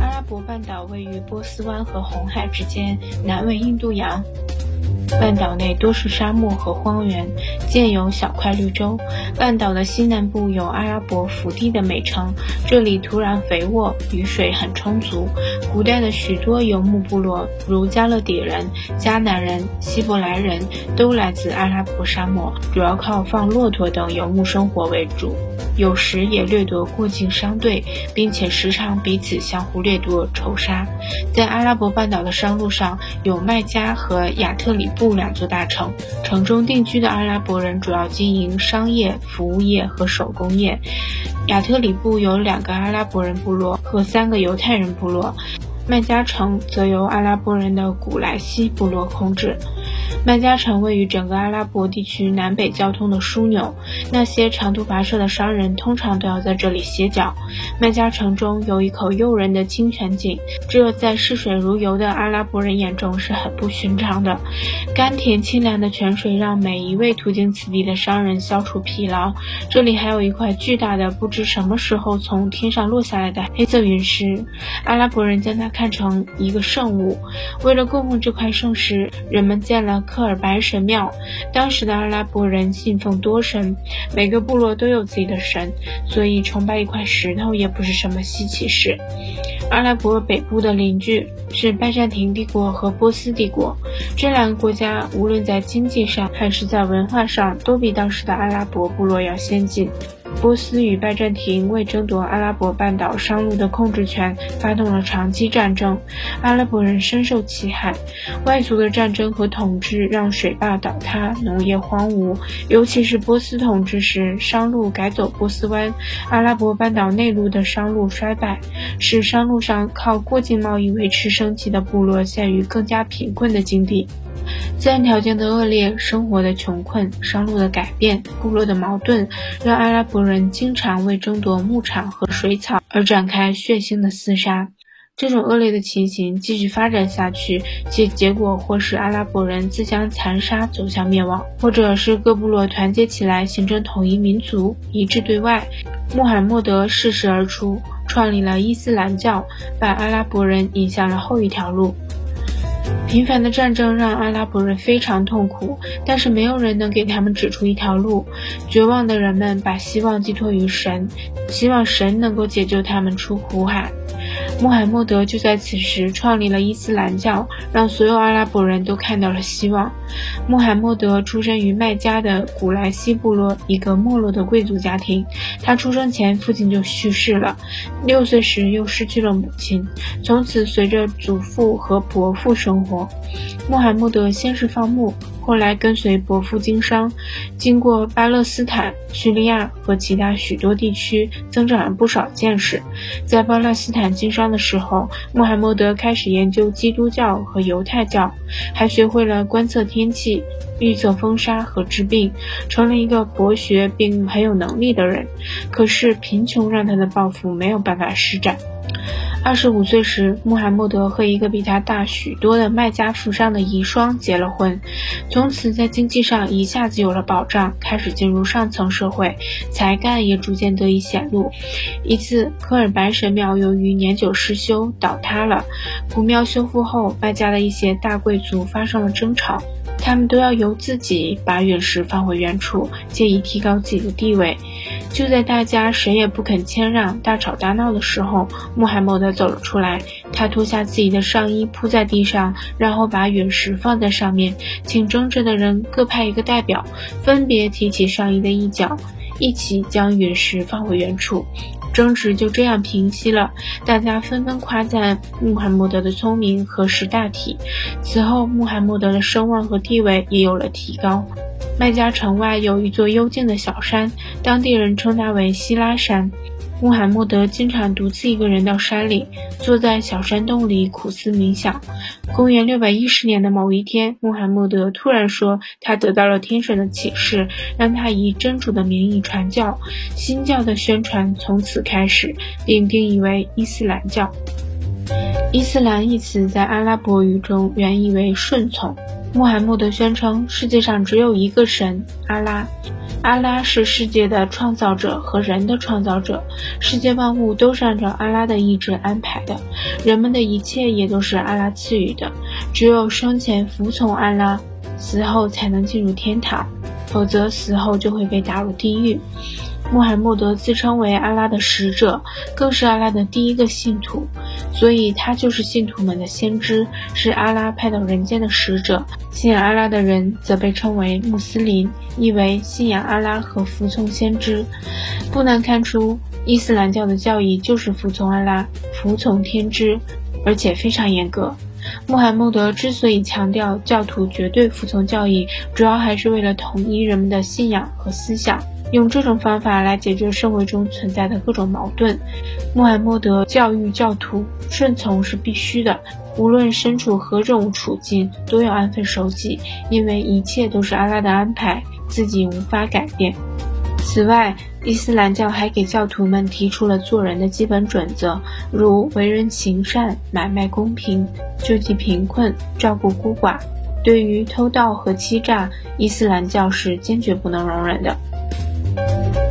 阿拉伯半岛位于波斯湾和红海之间，南为印度洋。半岛内多是沙漠和荒原，建有小块绿洲。半岛的西南部有阿拉伯福地的美称，这里土壤肥沃，雨水很充足。古代的许多游牧部落，如加勒底人、迦南人、希伯来人都来自阿拉伯沙漠，主要靠放骆驼等游牧生活为主，有时也掠夺过境商队，并且时常彼此相互掠夺仇杀。在阿拉伯半岛的商路上，有麦加和亚特里布。两座大城，城中定居的阿拉伯人主要经营商业、服务业和手工业。亚特里布有两个阿拉伯人部落和三个犹太人部落，麦加城则由阿拉伯人的古莱西部落控制。麦加城位于整个阿拉伯地区南北交通的枢纽，那些长途跋涉的商人通常都要在这里歇脚。麦加城中有一口诱人的清泉井，这在视水如油的阿拉伯人眼中是很不寻常的。甘甜清凉的泉水让每一位途经此地的商人消除疲劳。这里还有一块巨大的、不知什么时候从天上落下来的黑色陨石，阿拉伯人将它看成一个圣物。为了供奉这块圣石，人们建了。科尔白神庙，当时的阿拉伯人信奉多神，每个部落都有自己的神，所以崇拜一块石头也不是什么稀奇事。阿拉伯北部的邻居是拜占庭帝国和波斯帝国，这两个国家无论在经济上还是在文化上，都比当时的阿拉伯部落要先进。波斯与拜占庭为争夺阿拉伯半岛商路的控制权，发动了长期战争。阿拉伯人深受其害，外族的战争和统治让水坝倒塌，农业荒芜。尤其是波斯统治时，商路改走波斯湾，阿拉伯半岛内陆的商路衰败，使商路上靠过境贸易维持生计的部落陷于更加贫困的境地。自然条件的恶劣、生活的穷困、商路的改变、部落的矛盾，让阿拉伯人人经常为争夺牧场和水草而展开血腥的厮杀。这种恶劣的情形继续发展下去，其结果或是阿拉伯人自相残杀，走向灭亡；或者是各部落团结起来，形成统一民族，一致对外。穆罕默德适时而出，创立了伊斯兰教，把阿拉伯人引向了后一条路。频繁的战争让阿拉伯人非常痛苦，但是没有人能给他们指出一条路。绝望的人们把希望寄托于神，希望神能够解救他们出苦海。穆罕默德就在此时创立了伊斯兰教，让所有阿拉伯人都看到了希望。穆罕默德出生于麦加的古莱西部落一个没落的贵族家庭，他出生前父亲就去世了，六岁时又失去了母亲，从此随着祖父和伯父生活。穆罕默德先是放牧。后来跟随伯父经商，经过巴勒斯坦、叙利亚和其他许多地区，增长了不少见识。在巴勒斯坦经商的时候，穆罕默德开始研究基督教和犹太教，还学会了观测天气、预测风沙和治病，成了一个博学并很有能力的人。可是贫穷让他的抱负没有办法施展。二十五岁时，穆罕默德和一个比他大许多的麦加富商的遗孀结了婚，从此在经济上一下子有了保障，开始进入上层社会，才干也逐渐得以显露。一次，科尔白神庙由于年久失修倒塌了，古庙修复后，麦加的一些大贵族发生了争吵。他们都要由自己把陨石放回原处，借以提高自己的地位。就在大家谁也不肯谦让、大吵大闹的时候，穆罕默德走了出来。他脱下自己的上衣铺在地上，然后把陨石放在上面，请争执的人各派一个代表，分别提起上衣的一角，一起将陨石放回原处。争执就这样平息了，大家纷纷夸赞穆罕默德的聪明和识大体。此后，穆罕默德的声望和地位也有了提高。麦加城外有一座幽静的小山，当地人称它为希拉山。穆罕默德经常独自一个人到山里，坐在小山洞里苦思冥想。公元六百一十年的某一天，穆罕默德突然说，他得到了天神的启示，让他以真主的名义传教。新教的宣传从此开始，并定义为伊斯兰教。伊斯兰一词在阿拉伯语中原意为顺从。穆罕默德宣称，世界上只有一个神——阿拉。阿拉是世界的创造者和人的创造者，世界万物都是按照阿拉的意志安排的，人们的一切也都是阿拉赐予的。只有生前服从阿拉，死后才能进入天堂，否则死后就会被打入地狱。穆罕默德自称为阿拉的使者，更是阿拉的第一个信徒，所以他就是信徒们的先知，是阿拉派到人间的使者。信仰阿拉的人则被称为穆斯林，意为信仰阿拉和服从先知。不难看出，伊斯兰教的教义就是服从阿拉，服从天知，而且非常严格。穆罕默德之所以强调教徒绝对服从教义，主要还是为了统一人们的信仰和思想。用这种方法来解决社会中存在的各种矛盾。穆罕默德教育教徒顺从是必须的，无论身处何种处境，都要安分守己，因为一切都是阿拉的安排，自己无法改变。此外，伊斯兰教还给教徒们提出了做人的基本准则，如为人行善、买卖公平、救济贫困、照顾孤寡。对于偷盗和欺诈，伊斯兰教是坚决不能容忍的。Thank you.